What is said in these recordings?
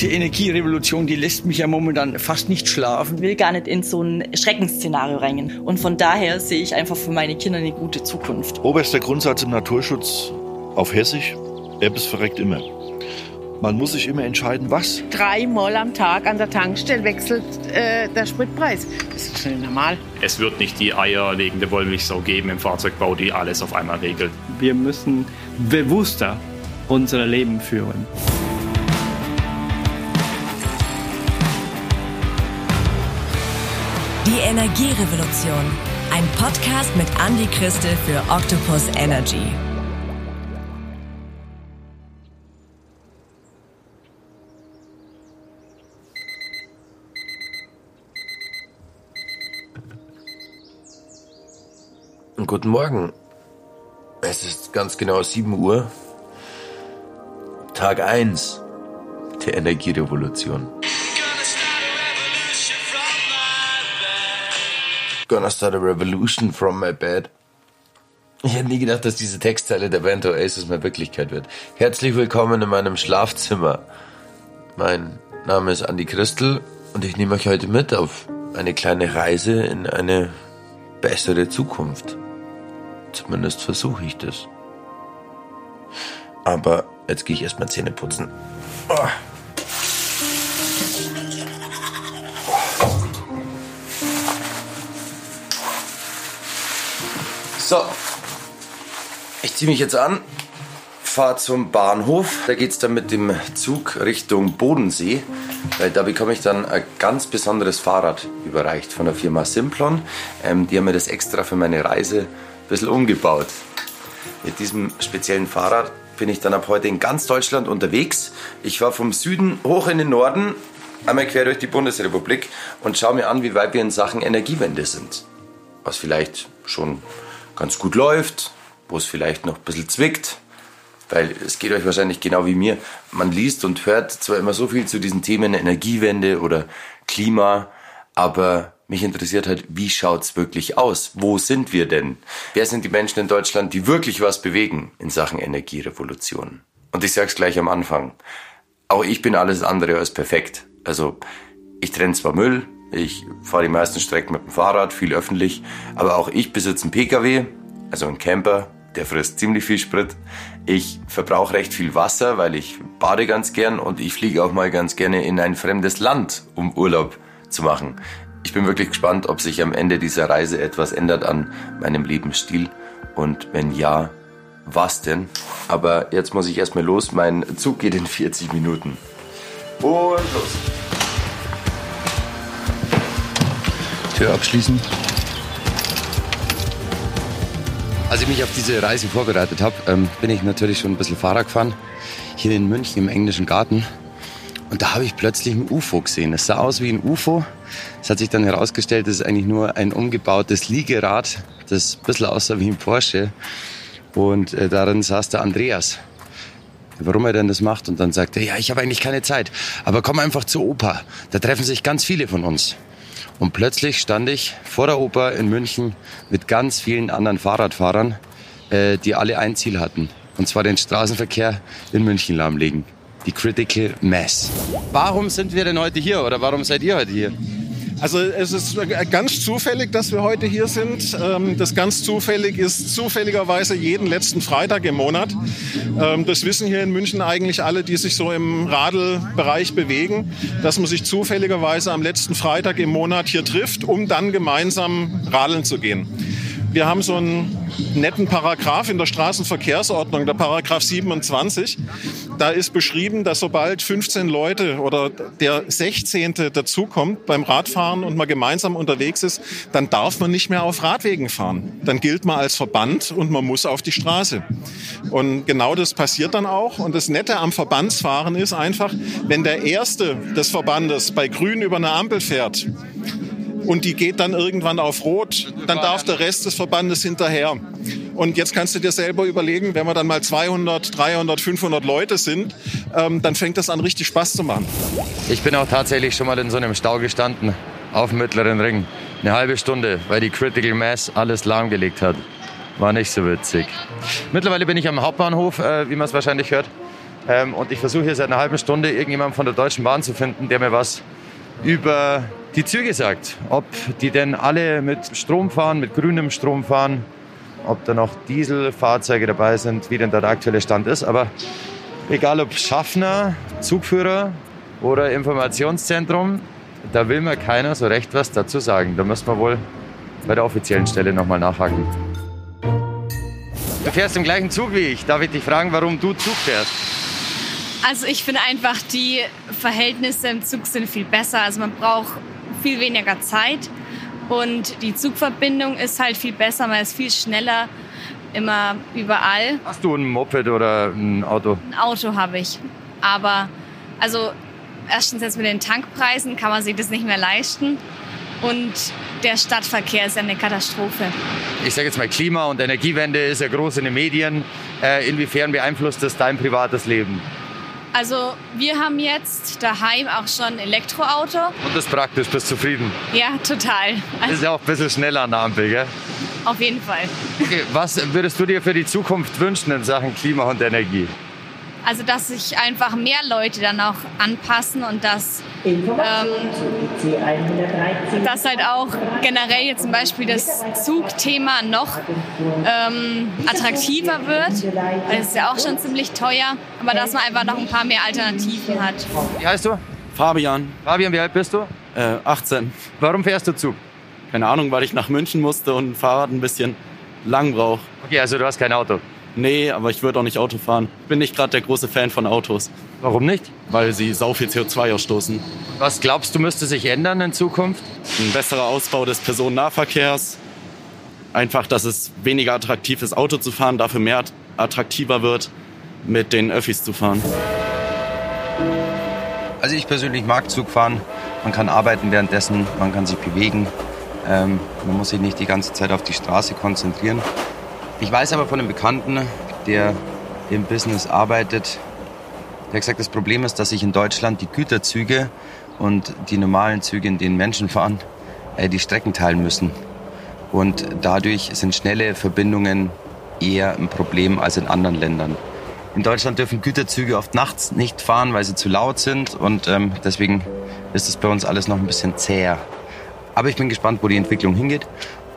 diese Energierevolution, die lässt mich ja momentan fast nicht schlafen. Ich will gar nicht in so ein Schreckensszenario reingehen. Und von daher sehe ich einfach für meine Kinder eine gute Zukunft. Oberster Grundsatz im Naturschutz auf Hessisch, Erbes verreckt immer. Man muss sich immer entscheiden, was. Dreimal am Tag an der Tankstelle wechselt äh, der Spritpreis. Das ist schnell normal. Es wird nicht die eierlegende Wollmilchsau geben im Fahrzeugbau, die alles auf einmal regelt. Wir müssen bewusster unser Leben führen. Die Energierevolution. Ein Podcast mit Andy Christel für Octopus Energy. Guten Morgen. Es ist ganz genau 7 Uhr. Tag 1 der Energierevolution. Gonna start a revolution from my bed. Ich hätte nie gedacht, dass diese Textzeile der Band Oasis mal Wirklichkeit wird. Herzlich willkommen in meinem Schlafzimmer. Mein Name ist Andy Christel und ich nehme euch heute mit auf eine kleine Reise in eine bessere Zukunft. Zumindest versuche ich das. Aber jetzt gehe ich erstmal Zähne putzen. Oh. So. Ich ziehe mich jetzt an, fahre zum Bahnhof. Da geht es dann mit dem Zug Richtung Bodensee. Weil da bekomme ich dann ein ganz besonderes Fahrrad überreicht von der Firma Simplon. Ähm, die haben mir das extra für meine Reise ein bisschen umgebaut. Mit diesem speziellen Fahrrad bin ich dann ab heute in ganz Deutschland unterwegs. Ich war vom Süden hoch in den Norden, einmal quer durch die Bundesrepublik und schaue mir an, wie weit wir in Sachen Energiewende sind. Was vielleicht schon ganz gut läuft, wo es vielleicht noch ein bisschen zwickt. Weil es geht euch wahrscheinlich genau wie mir. Man liest und hört zwar immer so viel zu diesen Themen Energiewende oder Klima, aber mich interessiert halt, wie schaut's wirklich aus? Wo sind wir denn? Wer sind die Menschen in Deutschland, die wirklich was bewegen in Sachen Energierevolution? Und ich sag's gleich am Anfang. Auch ich bin alles andere als perfekt. Also, ich trenne zwar Müll, ich fahre die meisten Strecken mit dem Fahrrad, viel öffentlich, aber auch ich besitze einen Pkw, also einen Camper, der frisst ziemlich viel Sprit. Ich verbrauche recht viel Wasser, weil ich bade ganz gern und ich fliege auch mal ganz gerne in ein fremdes Land, um Urlaub zu machen. Ich bin wirklich gespannt, ob sich am Ende dieser Reise etwas ändert an meinem Lebensstil und wenn ja, was denn? Aber jetzt muss ich erstmal los, mein Zug geht in 40 Minuten. Und los! Tür abschließen. Als ich mich auf diese Reise vorbereitet habe, ähm, bin ich natürlich schon ein bisschen Fahrrad gefahren. Hier in München im englischen Garten. Und da habe ich plötzlich ein UFO gesehen. Es sah aus wie ein UFO. Es hat sich dann herausgestellt, es ist eigentlich nur ein umgebautes Liegerad, das ein bisschen aussah wie ein Porsche. Und äh, darin saß der Andreas. Warum er denn das macht. Und dann sagte er, ja, ich habe eigentlich keine Zeit. Aber komm einfach zur Oper. Da treffen sich ganz viele von uns. Und plötzlich stand ich vor der Oper in München mit ganz vielen anderen Fahrradfahrern, äh, die alle ein Ziel hatten. Und zwar den Straßenverkehr in München lahmlegen. Die Critical Mass. Warum sind wir denn heute hier oder warum seid ihr heute hier? Also es ist ganz zufällig, dass wir heute hier sind. Ähm, das ganz zufällig ist zufälligerweise jeden letzten Freitag im Monat. Ähm, das wissen hier in München eigentlich alle, die sich so im Radelbereich bewegen, dass man sich zufälligerweise am letzten Freitag im Monat hier trifft, um dann gemeinsam radeln zu gehen. Wir haben so einen netten Paragraph in der Straßenverkehrsordnung, der Paragraph 27. Da ist beschrieben, dass sobald 15 Leute oder der 16. dazukommt beim Radfahren und man gemeinsam unterwegs ist, dann darf man nicht mehr auf Radwegen fahren. Dann gilt man als Verband und man muss auf die Straße. Und genau das passiert dann auch. Und das Nette am Verbandsfahren ist einfach, wenn der Erste des Verbandes bei Grün über eine Ampel fährt, und die geht dann irgendwann auf Rot, dann darf der Rest des Verbandes hinterher. Und jetzt kannst du dir selber überlegen, wenn wir dann mal 200, 300, 500 Leute sind, ähm, dann fängt das an richtig Spaß zu machen. Ich bin auch tatsächlich schon mal in so einem Stau gestanden, auf dem Mittleren Ring. Eine halbe Stunde, weil die Critical Mass alles lahmgelegt hat. War nicht so witzig. Mittlerweile bin ich am Hauptbahnhof, äh, wie man es wahrscheinlich hört. Ähm, und ich versuche hier seit einer halben Stunde irgendjemanden von der Deutschen Bahn zu finden, der mir was über die Züge sagt. Ob die denn alle mit Strom fahren, mit grünem Strom fahren, ob da noch Dieselfahrzeuge dabei sind, wie denn da der aktuelle Stand ist. Aber egal ob Schaffner, Zugführer oder Informationszentrum, da will mir keiner so recht was dazu sagen. Da müssen wir wohl bei der offiziellen Stelle nochmal nachhaken. Du fährst im gleichen Zug wie ich. Darf ich dich fragen, warum du Zug fährst? Also ich finde einfach, die Verhältnisse im Zug sind viel besser. Also man braucht viel weniger Zeit und die Zugverbindung ist halt viel besser. Man ist viel schneller immer überall. Hast du ein Moped oder ein Auto? Ein Auto habe ich. Aber also erstens jetzt mit den Tankpreisen kann man sich das nicht mehr leisten. Und der Stadtverkehr ist eine Katastrophe. Ich sage jetzt mal, Klima- und Energiewende ist ja groß in den Medien. Äh, inwiefern beeinflusst das dein privates Leben? Also wir haben jetzt daheim auch schon ein Elektroauto. Und das ist praktisch, bist zufrieden? Ja, total. Also ist ja auch ein bisschen schneller an der Ampel, gell? Auf jeden Fall. Okay, was würdest du dir für die Zukunft wünschen in Sachen Klima und Energie? Also dass sich einfach mehr Leute dann auch anpassen und dass, ähm, dass halt auch generell jetzt zum Beispiel das Zugthema noch ähm, attraktiver wird. Weil es ist ja auch schon ziemlich teuer, aber dass man einfach noch ein paar mehr Alternativen hat. Wie heißt du? Fabian. Fabian, wie alt bist du? Äh, 18. Warum fährst du Zug? Keine Ahnung, weil ich nach München musste und ein Fahrrad ein bisschen lang brauche. Okay, also du hast kein Auto. Nee, aber ich würde auch nicht Auto fahren. Bin nicht gerade der große Fan von Autos. Warum nicht? Weil sie sau viel CO2 ausstoßen. Was glaubst du, müsste sich ändern in Zukunft? Ein besserer Ausbau des Personennahverkehrs. Einfach, dass es weniger attraktiv ist, Auto zu fahren, dafür mehr attraktiver wird, mit den Öffis zu fahren. Also ich persönlich mag Zug fahren. Man kann arbeiten währenddessen, man kann sich bewegen. Ähm, man muss sich nicht die ganze Zeit auf die Straße konzentrieren. Ich weiß aber von einem Bekannten, der im Business arbeitet, der hat gesagt, das Problem ist, dass sich in Deutschland die Güterzüge und die normalen Züge, in denen Menschen fahren, äh, die Strecken teilen müssen. Und dadurch sind schnelle Verbindungen eher ein Problem als in anderen Ländern. In Deutschland dürfen Güterzüge oft nachts nicht fahren, weil sie zu laut sind und ähm, deswegen ist es bei uns alles noch ein bisschen zäher. Aber ich bin gespannt, wo die Entwicklung hingeht.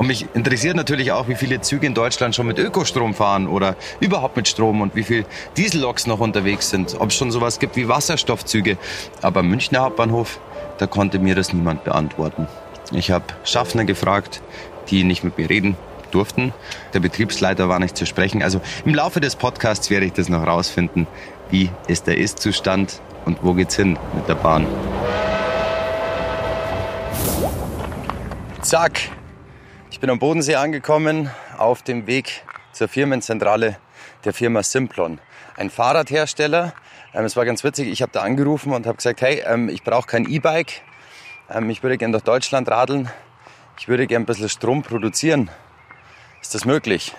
Und mich interessiert natürlich auch, wie viele Züge in Deutschland schon mit Ökostrom fahren oder überhaupt mit Strom und wie viele Dieselloks noch unterwegs sind. Ob es schon sowas gibt wie Wasserstoffzüge. Aber Münchner Hauptbahnhof, da konnte mir das niemand beantworten. Ich habe Schaffner gefragt, die nicht mit mir reden durften. Der Betriebsleiter war nicht zu sprechen. Also im Laufe des Podcasts werde ich das noch rausfinden, wie ist der Ist-Zustand und wo geht's hin mit der Bahn. Zack, ich bin am Bodensee angekommen, auf dem Weg zur Firmenzentrale der Firma Simplon. Ein Fahrradhersteller. Ähm, es war ganz witzig, ich habe da angerufen und habe gesagt, hey, ähm, ich brauche kein E-Bike. Ähm, ich würde gerne durch Deutschland radeln. Ich würde gerne ein bisschen Strom produzieren. Ist das möglich?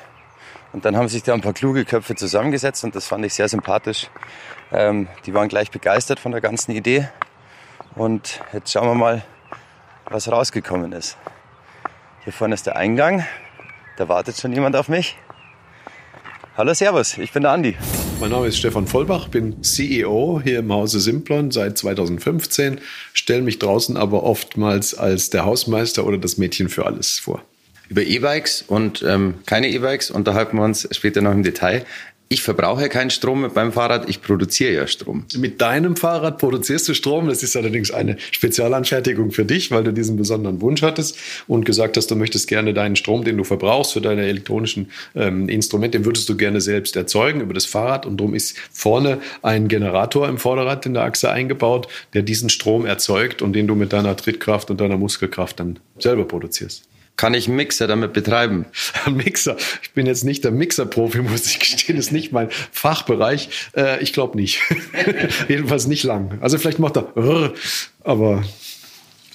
Und dann haben sich da ein paar kluge Köpfe zusammengesetzt und das fand ich sehr sympathisch. Die waren gleich begeistert von der ganzen Idee. Und jetzt schauen wir mal, was rausgekommen ist. Hier vorne ist der Eingang. Da wartet schon jemand auf mich. Hallo, Servus, ich bin der Andi. Mein Name ist Stefan Vollbach, bin CEO hier im Hause Simplon seit 2015, stelle mich draußen aber oftmals als der Hausmeister oder das Mädchen für alles vor. Über E-Bikes und ähm, keine E-Bikes unterhalten wir uns später noch im Detail. Ich verbrauche keinen Strom meinem Fahrrad, ich produziere ja Strom. Mit deinem Fahrrad produzierst du Strom. Das ist allerdings eine Spezialanfertigung für dich, weil du diesen besonderen Wunsch hattest und gesagt hast, du möchtest gerne deinen Strom, den du verbrauchst für deine elektronischen ähm, Instrumente, den würdest du gerne selbst erzeugen über das Fahrrad. Und darum ist vorne ein Generator im Vorderrad in der Achse eingebaut, der diesen Strom erzeugt und den du mit deiner Trittkraft und deiner Muskelkraft dann selber produzierst. Kann ich einen Mixer damit betreiben? Mixer. Ich bin jetzt nicht der Mixer-Profi, muss ich gestehen. Das ist nicht mein Fachbereich. Äh, ich glaube nicht. Jedenfalls nicht lang. Also vielleicht macht er, aber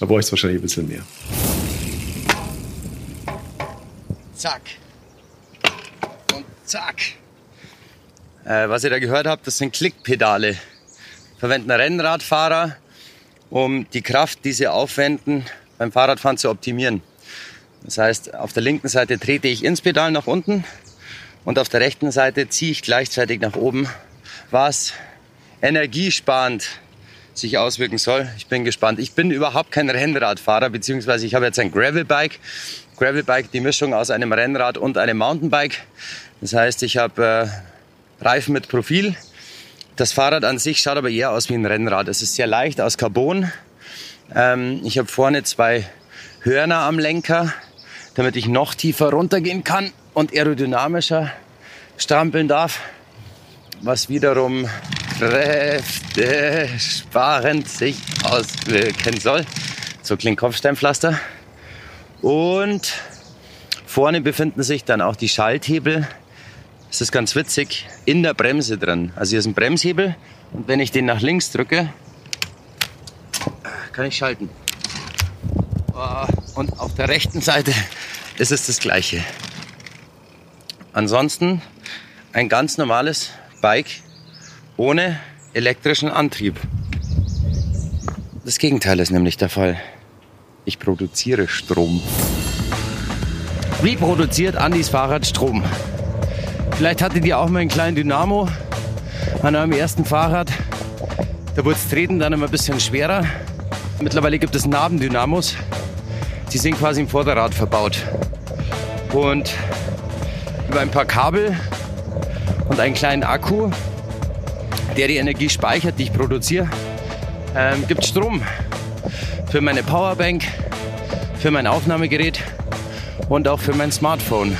da brauche ich wahrscheinlich ein bisschen mehr. Zack. Und zack. Äh, was ihr da gehört habt, das sind Klickpedale. Verwenden Rennradfahrer, um die Kraft, die sie aufwenden, beim Fahrradfahren zu optimieren. Das heißt, auf der linken Seite trete ich ins Pedal nach unten und auf der rechten Seite ziehe ich gleichzeitig nach oben, was energiesparend sich auswirken soll. Ich bin gespannt. Ich bin überhaupt kein Rennradfahrer, beziehungsweise ich habe jetzt ein Gravelbike. Gravelbike, die Mischung aus einem Rennrad und einem Mountainbike. Das heißt, ich habe äh, Reifen mit Profil. Das Fahrrad an sich schaut aber eher aus wie ein Rennrad. Es ist sehr leicht aus Carbon. Ähm, ich habe vorne zwei Hörner am Lenker, damit ich noch tiefer runtergehen kann und aerodynamischer strampeln darf, was wiederum kräftesparend sich auswirken soll. So klingt Kopfsteinpflaster. Und vorne befinden sich dann auch die Schalthebel. Das ist ganz witzig, in der Bremse drin. Also hier ist ein Bremshebel und wenn ich den nach links drücke, kann ich schalten. Und auf der rechten Seite ist es das gleiche. Ansonsten ein ganz normales Bike ohne elektrischen Antrieb. Das Gegenteil ist nämlich der Fall. Ich produziere Strom. Wie produziert Andis Fahrrad Strom? Vielleicht hattet ihr auch mal einen kleinen Dynamo an eurem ersten Fahrrad. Da wurde das Treten dann immer ein bisschen schwerer. Mittlerweile gibt es Nabendynamos. Die sind quasi im Vorderrad verbaut. Und über ein paar Kabel und einen kleinen Akku, der die Energie speichert, die ich produziere, ähm, gibt Strom für meine Powerbank, für mein Aufnahmegerät und auch für mein Smartphone.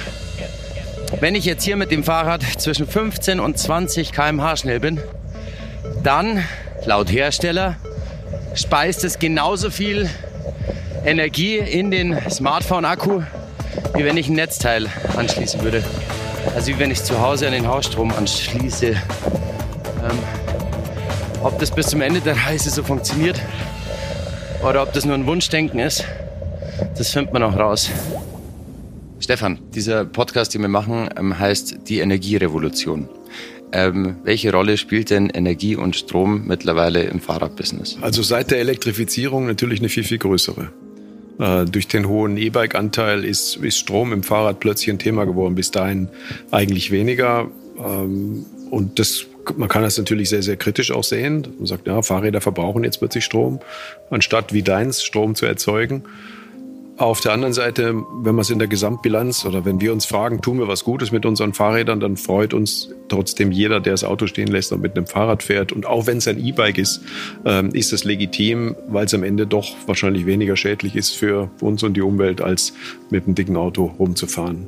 Wenn ich jetzt hier mit dem Fahrrad zwischen 15 und 20 km/h schnell bin, dann, laut Hersteller, speist es genauso viel Energie in den Smartphone-Akku, wie wenn ich ein Netzteil anschließen würde. Also wie wenn ich zu Hause an den Hausstrom anschließe. Ähm, ob das bis zum Ende der Reise so funktioniert oder ob das nur ein Wunschdenken ist, das findet man auch raus. Stefan, dieser Podcast, den wir machen, ähm, heißt die Energierevolution. Ähm, welche Rolle spielt denn Energie und Strom mittlerweile im Fahrradbusiness? Also seit der Elektrifizierung natürlich eine viel, viel größere. Äh, durch den hohen E-Bike-Anteil ist, ist Strom im Fahrrad plötzlich ein Thema geworden. Bis dahin eigentlich weniger. Ähm, und das, man kann das natürlich sehr, sehr kritisch auch sehen. Man sagt, ja, Fahrräder verbrauchen jetzt plötzlich Strom, anstatt wie deins Strom zu erzeugen. Auf der anderen Seite, wenn man es in der Gesamtbilanz oder wenn wir uns fragen, tun wir was Gutes mit unseren Fahrrädern, dann freut uns trotzdem jeder, der das Auto stehen lässt und mit einem Fahrrad fährt. Und auch wenn es ein E-Bike ist, ähm, ist es legitim, weil es am Ende doch wahrscheinlich weniger schädlich ist für uns und die Umwelt, als mit einem dicken Auto rumzufahren.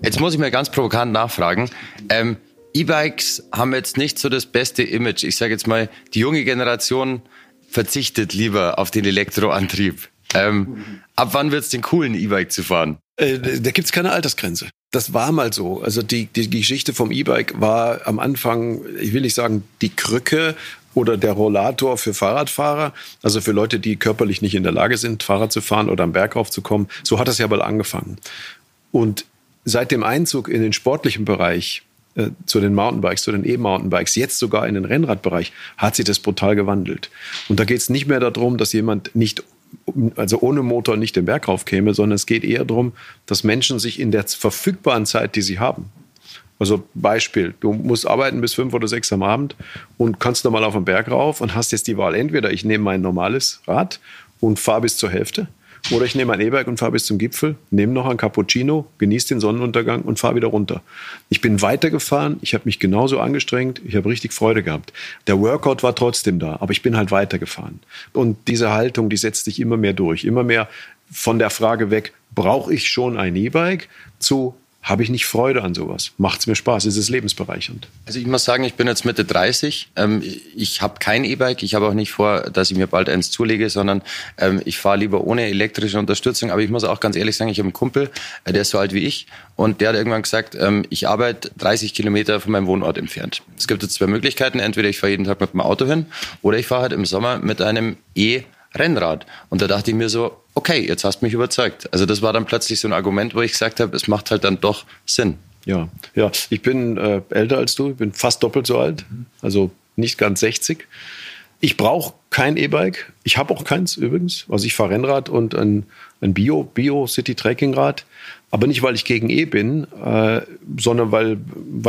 Jetzt muss ich mir ganz provokant nachfragen. Ähm, E-Bikes haben jetzt nicht so das beste Image. Ich sage jetzt mal, die junge Generation verzichtet lieber auf den Elektroantrieb. Ähm, ab wann wird es denn cool, E-Bike zu fahren? Äh, da gibt's keine Altersgrenze. Das war mal so. Also die, die, die Geschichte vom E-Bike war am Anfang, ich will nicht sagen, die Krücke oder der Rollator für Fahrradfahrer, also für Leute, die körperlich nicht in der Lage sind, Fahrrad zu fahren oder am Berg raufzukommen. So hat das ja mal angefangen. Und seit dem Einzug in den sportlichen Bereich äh, zu den Mountainbikes, zu den E-Mountainbikes, jetzt sogar in den Rennradbereich, hat sich das brutal gewandelt. Und da geht es nicht mehr darum, dass jemand nicht also ohne Motor nicht den Berg rauf käme, sondern es geht eher darum, dass Menschen sich in der verfügbaren Zeit, die sie haben, also Beispiel, du musst arbeiten bis fünf oder sechs am Abend und kannst nochmal auf den Berg rauf und hast jetzt die Wahl, entweder ich nehme mein normales Rad und fahre bis zur Hälfte oder ich nehme ein E-Bike und fahre bis zum Gipfel, nehme noch ein Cappuccino, genieße den Sonnenuntergang und fahre wieder runter. Ich bin weitergefahren, ich habe mich genauso angestrengt, ich habe richtig Freude gehabt. Der Workout war trotzdem da, aber ich bin halt weitergefahren. Und diese Haltung, die setzt sich immer mehr durch. Immer mehr von der Frage weg, brauche ich schon ein E-Bike zu habe ich nicht Freude an sowas. Macht es mir Spaß, ist es lebensbereichernd. Also ich muss sagen, ich bin jetzt Mitte 30. Ähm, ich habe kein E-Bike. Ich habe auch nicht vor, dass ich mir bald eins zulege, sondern ähm, ich fahre lieber ohne elektrische Unterstützung. Aber ich muss auch ganz ehrlich sagen, ich habe einen Kumpel, äh, der ist so alt wie ich. Und der hat irgendwann gesagt, ähm, ich arbeite 30 Kilometer von meinem Wohnort entfernt. Es gibt jetzt zwei Möglichkeiten. Entweder ich fahre jeden Tag mit dem Auto hin oder ich fahre halt im Sommer mit einem E- Rennrad. Und da dachte ich mir so, okay, jetzt hast du mich überzeugt. Also das war dann plötzlich so ein Argument, wo ich gesagt habe, es macht halt dann doch Sinn. Ja, ja. Ich bin äh, älter als du, ich bin fast doppelt so alt, also nicht ganz 60. Ich brauche kein E-Bike. Ich habe auch keins übrigens. Also ich fahre Rennrad und ein, ein Bio, Bio City Trekking Rad. Aber nicht, weil ich gegen E bin, äh, sondern weil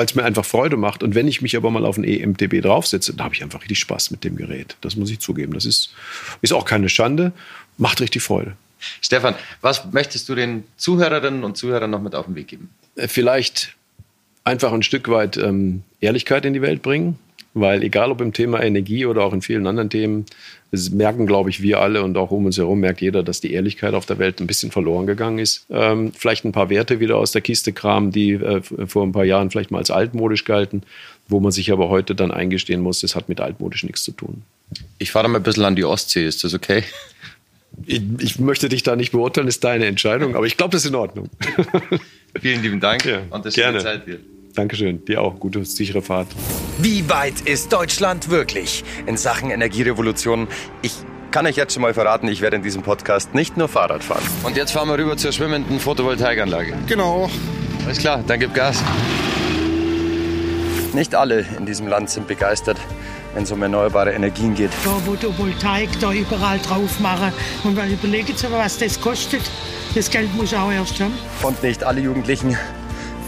es mir einfach Freude macht. Und wenn ich mich aber mal auf ein EMTB draufsetze, dann habe ich einfach richtig Spaß mit dem Gerät. Das muss ich zugeben. Das ist, ist auch keine Schande, macht richtig Freude. Stefan, was möchtest du den Zuhörerinnen und Zuhörern noch mit auf den Weg geben? Äh, vielleicht einfach ein Stück weit ähm, Ehrlichkeit in die Welt bringen. Weil egal ob im Thema Energie oder auch in vielen anderen Themen, das merken, glaube ich, wir alle und auch um uns herum merkt jeder, dass die Ehrlichkeit auf der Welt ein bisschen verloren gegangen ist. Ähm, vielleicht ein paar Werte wieder aus der Kiste kramen, die äh, vor ein paar Jahren vielleicht mal als altmodisch galten, wo man sich aber heute dann eingestehen muss, das hat mit altmodisch nichts zu tun. Ich fahre mal ein bisschen an die Ostsee, ist das okay? Ich, ich möchte dich da nicht beurteilen, ist deine Entscheidung, aber ich glaube, das ist in Ordnung. Vielen lieben Dank ja, und das gerne. Zeit dir. Dankeschön. Dir auch. Gute, sichere Fahrt. Wie weit ist Deutschland wirklich in Sachen Energierevolution? Ich kann euch jetzt schon mal verraten, ich werde in diesem Podcast nicht nur Fahrrad fahren. Und jetzt fahren wir rüber zur schwimmenden Photovoltaikanlage. Genau. Alles klar, dann gib Gas. Nicht alle in diesem Land sind begeistert, wenn es um erneuerbare Energien geht. Da Photovoltaik da überall drauf machen. Und man überlegt sich, was das kostet. Das Geld muss auch erst haben. Und nicht alle Jugendlichen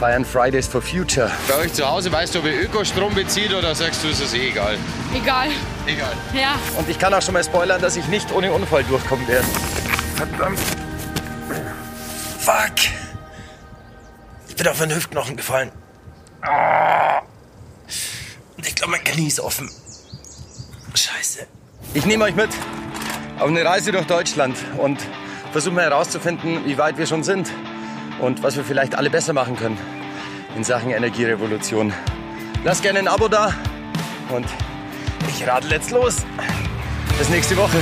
feiern Fridays for Future. Bei euch zu Hause weißt du, ob ihr Ökostrom bezieht oder sagst du, ist es eh egal? Egal. Egal. Ja. Und ich kann auch schon mal spoilern, dass ich nicht ohne Unfall durchkommen werde. Verdammt. Fuck. Ich bin auf meinen Hüftknochen gefallen. Ah. Und ich glaube, mein Knie ist offen. Scheiße. Ich nehme euch mit auf eine Reise durch Deutschland und versuche mal herauszufinden, wie weit wir schon sind und was wir vielleicht alle besser machen können in Sachen Energierevolution. Lasst gerne ein Abo da und ich radel jetzt los. Bis nächste Woche.